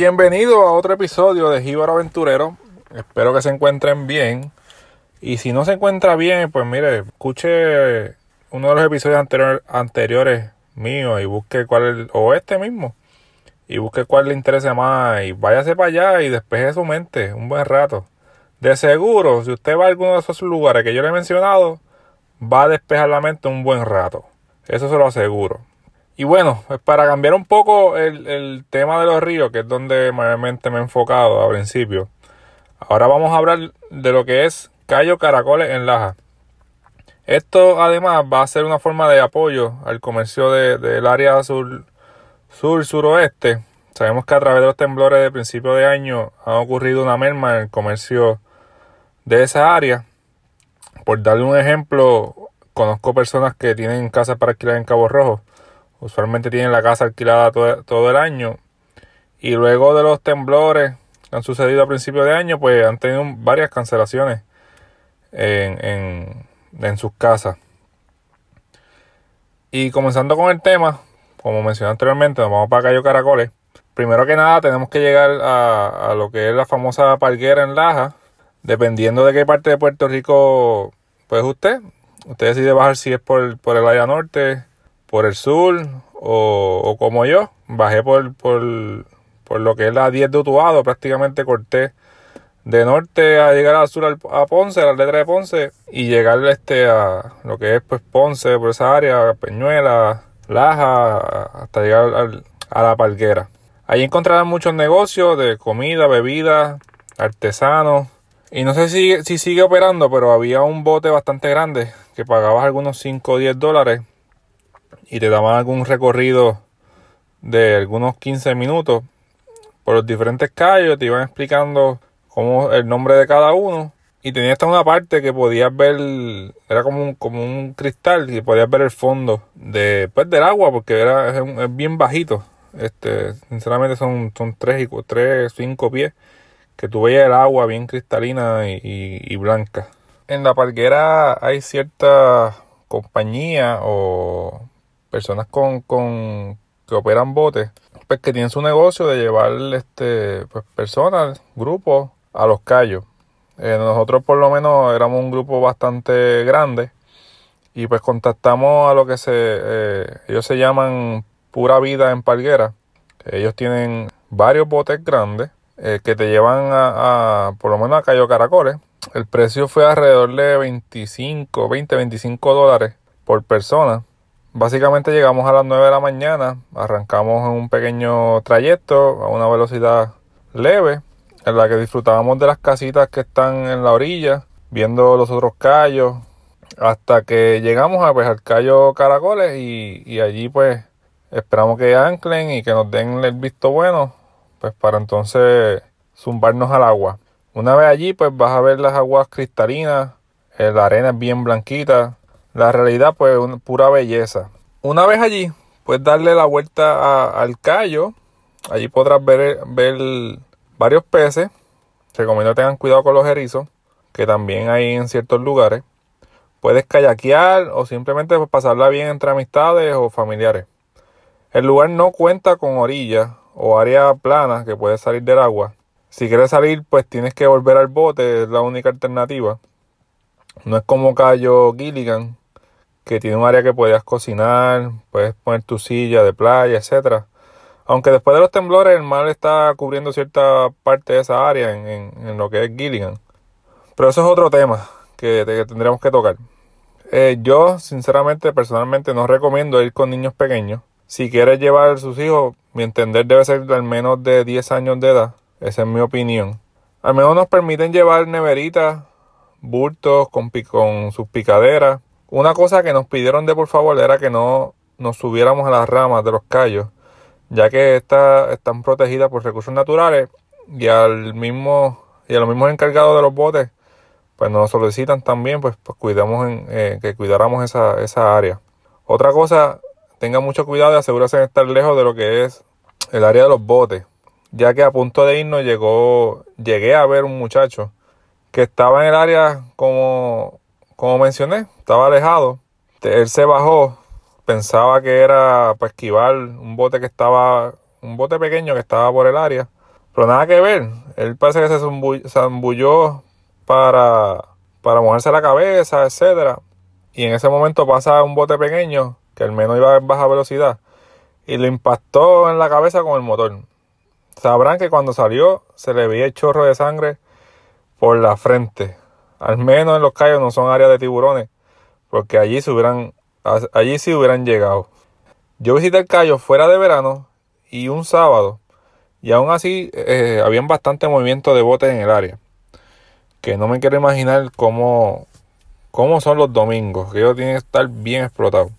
Bienvenido a otro episodio de Jíbaro Aventurero. Espero que se encuentren bien. Y si no se encuentra bien, pues mire, escuche uno de los episodios anteriores míos y busque cuál, o este mismo, y busque cuál le interese más y váyase para allá y despeje su mente un buen rato. De seguro, si usted va a alguno de esos lugares que yo le he mencionado, va a despejar la mente un buen rato. Eso se lo aseguro. Y bueno, pues para cambiar un poco el, tema de los ríos, que es donde mayormente me he enfocado al principio, ahora vamos a hablar de lo que es Cayo Caracoles en Laja. Esto además va a ser una forma de apoyo al comercio del área sur, sur, suroeste. Sabemos que a través de los temblores de principio de año ha ocurrido una merma en el comercio de esa área. Por darle un ejemplo, conozco personas que tienen casas para alquilar en Cabo Rojo. Usualmente tienen la casa alquilada todo, el año. Y luego de los temblores que han sucedido a principios de año, pues han tenido varias cancelaciones en, en, sus casas. Y comenzando con el tema, como mencioné anteriormente, nos vamos para Cayo Caracoles. Primero que nada, tenemos que llegar a, a lo que es la famosa parguera en Laja, Dependiendo de qué parte de Puerto Rico, pues usted, usted decide bajar si es por, por el área norte, por el sur o, como yo. Bajé por, por, por, lo que es la 10 de Utuado, prácticamente corté de norte a llegar al sur a Ponce, a la letra de Ponce, y llegar este a lo que es pues Ponce, por esa área, Peñuela, Laja, hasta llegar a la Palguera. Ahí encontrarán muchos negocios de comida, bebida, artesanos, y no sé si, si sigue operando, pero había un bote bastante grande que pagabas algunos 5 o 10 dólares y te daban algún recorrido de algunos 15 minutos por los diferentes callos, te iban explicando cómo el nombre de cada uno y tenía hasta una parte que podías ver, era como un, como un cristal y podías ver el fondo de, pues, del agua porque era es, bien bajito. Este, sinceramente son, son 3 y 3, 5 pies que tú veías el agua bien cristalina y, blanca. En la parguera hay cierta compañía o personas con, con que operan botes, pues que tienen su negocio de llevar este pues, personas, grupos a los callos. Eh, nosotros por lo menos éramos un grupo bastante grande y pues contactamos a lo que se eh, ellos se llaman Pura Vida en Parguera. Ellos tienen varios botes grandes eh, que te llevan a, por lo menos a Cayo Caracoles. El precio fue alrededor de 25, 20, 25 dólares por persona. Básicamente llegamos a las 9 de la mañana, arrancamos en un pequeño trayecto a una velocidad leve, en la que disfrutábamos de las casitas que están en la orilla, viendo los otros callos, hasta que llegamos a, pues, al callo Caracoles y, y allí pues esperamos que anclen y que nos den el visto bueno pues para entonces zumbarnos al agua. Una vez allí, pues vas a ver las aguas cristalinas, eh, la arena es bien blanquita, la realidad pues una pura belleza. Una vez allí, puedes darle la vuelta al callo, allí podrás ver, ver varios peces, recomiendo que tengan cuidado con los erizos, que también hay en ciertos lugares. Puedes kayakear o simplemente pues, pasarla bien entre amistades o familiares. El lugar no cuenta con orillas o área plana que puedes salir del agua. Si quieres salir, pues tienes que volver al bote, es la única alternativa. No es como Cayo Gilligan, que tiene un área que puedes cocinar, puedes poner tu silla de playa, etcétera. Aunque después de los temblores el mar está cubriendo cierta parte de esa área en, lo que es Gilligan. Pero eso es otro tema que, tendremos que tocar. Eh, yo, sinceramente, personalmente no recomiendo ir con niños pequeños. Si quieres llevar a sus hijos, mi entender debe ser de al menos de 10 años de edad. Esa es mi opinión. Al menos nos permiten llevar neveritas, bultos con sus picaderas. Una cosa que nos pidieron de por favor era que no nos subiéramos a las ramas de los callos, ya que estas están protegidas por recursos naturales y al mismo y a los mismos encargados de los botes pues nos solicitan también pues, pues cuidamos en, eh, que cuidáramos esa, esa área. Otra cosa tenga mucho cuidado y asegúrese de estar lejos de lo que es el área de los botes, ya que a punto de irnos llegó, llegué a ver un muchacho que estaba en el área como, como mencioné, estaba alejado. Él se bajó, pensaba que era para esquivar un bote que estaba, un bote pequeño que estaba por el área. Pero nada que ver. Él parece que se zambulló para, para mojarse la cabeza, etcétera. Y en ese momento pasa un bote pequeño, que el menos iba a baja velocidad, y lo impactó en la cabeza con el motor. Sabrán que cuando salió se le veía el chorro de sangre por la frente. Al menos en los callos no son áreas de tiburones, porque allí se hubieran, allí sí hubieran llegado. Yo visité el Cayo fuera de verano y un sábado, y aún así eh, habían bastante movimiento de botes en el área. Que no me quiero imaginar cómo, cómo son los domingos, que ellos tienen que estar bien explotados.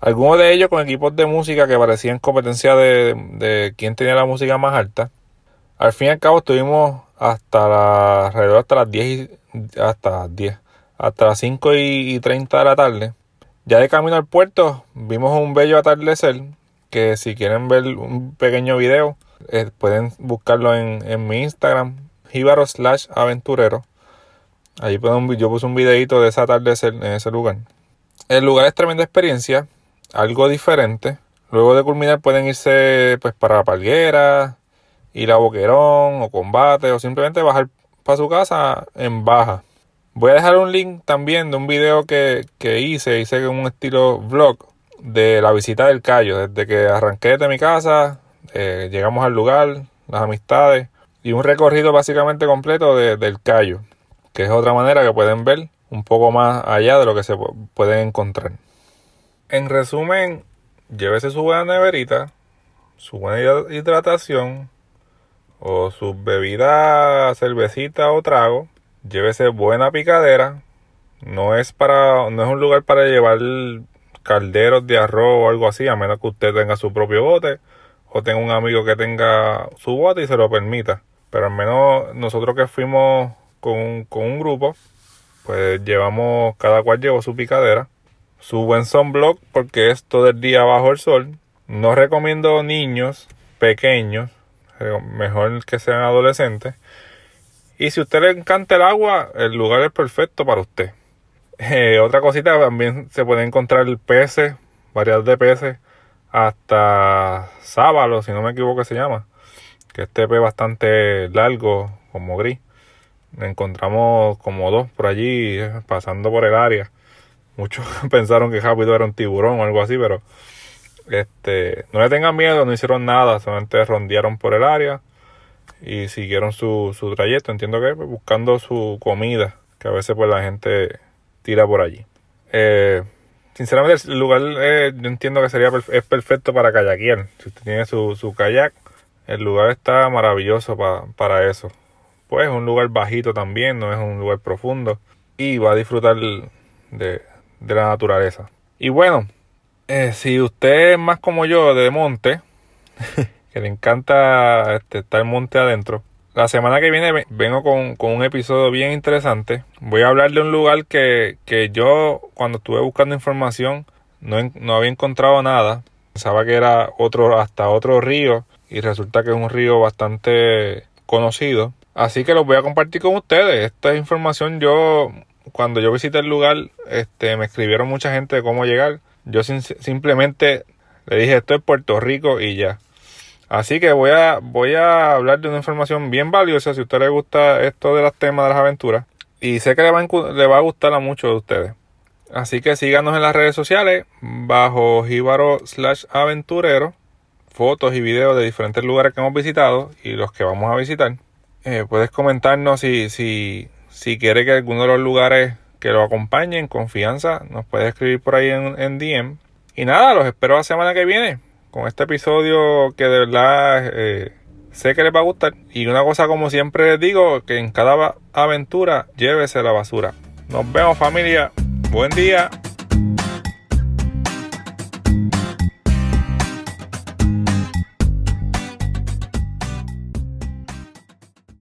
Algunos de ellos con equipos de música que parecían competencia de, de quién tenía la música más alta. Al fin y al cabo estuvimos hasta la, alrededor hasta las 10, hasta las 10, hasta las 5 y 30 de la tarde ya de camino al puerto vimos un bello atardecer que si quieren ver un pequeño video eh, pueden buscarlo en, mi Instagram, jíbaro slash aventurero. Allí yo puse un videito de ese atardecer en ese lugar. El lugar es tremenda experiencia, algo diferente. Luego de culminar pueden irse pues para la palguera, ir a Boquerón o combate o simplemente bajar para su casa en baja. Voy a dejar un link también de un video que, hice, hice un estilo vlog de la visita del Cayo, desde que arranqué de mi casa, eh, llegamos al lugar, las amistades y un recorrido básicamente completo del Cayo, que es otra manera que pueden ver un poco más allá de lo que se pueden encontrar. En resumen, llévese su buena neverita, su buena hidratación o su bebida, cervecita o trago llévese buena picadera. No es para, no es un lugar para llevar calderos de arroz o algo así, a menos que usted tenga su propio bote o tenga un amigo que tenga su bote y se lo permita. Pero al menos nosotros que fuimos con, un grupo, pues llevamos, cada cual llevó su picadera, su buen sunblock porque es todo el día bajo el sol. No recomiendo niños pequeños, mejor que sean adolescentes y si a usted le encanta el agua, el lugar es perfecto para usted. Eh, otra cosita, también se puede encontrar peces, variedad de peces, hasta sábalo, si no me equivoco se llama. Que este pez bastante largo, como gris. Encontramos como dos por allí, eh, pasando por el área. Muchos pensaron que rápido era un tiburón o algo así, pero este, no le tengan miedo, no hicieron nada, solamente rondearon por el área y siguieron su, su trayecto, entiendo que buscando su comida, que a veces pues la gente tira por allí. Eh, sinceramente el lugar eh, yo entiendo que sería es perfecto para kayakear. Si usted tiene su, su kayak, el lugar está maravilloso para eso. Pues es un lugar bajito también, no es un lugar profundo y va a disfrutar de, de la naturaleza. Y bueno, eh, si usted es más como yo de monte, que le encanta este, estar monte adentro. La semana que viene vengo con, un episodio bien interesante. Voy a hablar de un lugar que, yo cuando estuve buscando información no, no había encontrado nada. Pensaba que era otro, hasta otro río y resulta que es un río bastante conocido. Así que los voy a compartir con ustedes. Esta información yo, cuando yo visité el lugar, este, me escribieron mucha gente de cómo llegar. Yo simplemente le dije esto es Puerto Rico y ya. Así que voy a, voy a hablar de una información bien valiosa si a usted le gusta esto de los temas de las aventuras. Y sé que le va, a, le va a gustar a muchos de ustedes. Así que síganos en las redes sociales bajo Jíbaro slash aventurero. Fotos y videos de diferentes lugares que hemos visitado y los que vamos a visitar. Eh, puedes comentarnos si, si, si quiere que alguno de los lugares que lo acompañen, confianza, nos puede escribir por ahí en, en DM. Y nada, los espero la semana que viene con este episodio que de verdad eh, sé que les va a gustar. Y una cosa como siempre les digo, que en cada aventura llévese la basura. Nos vemos familia. Buen día.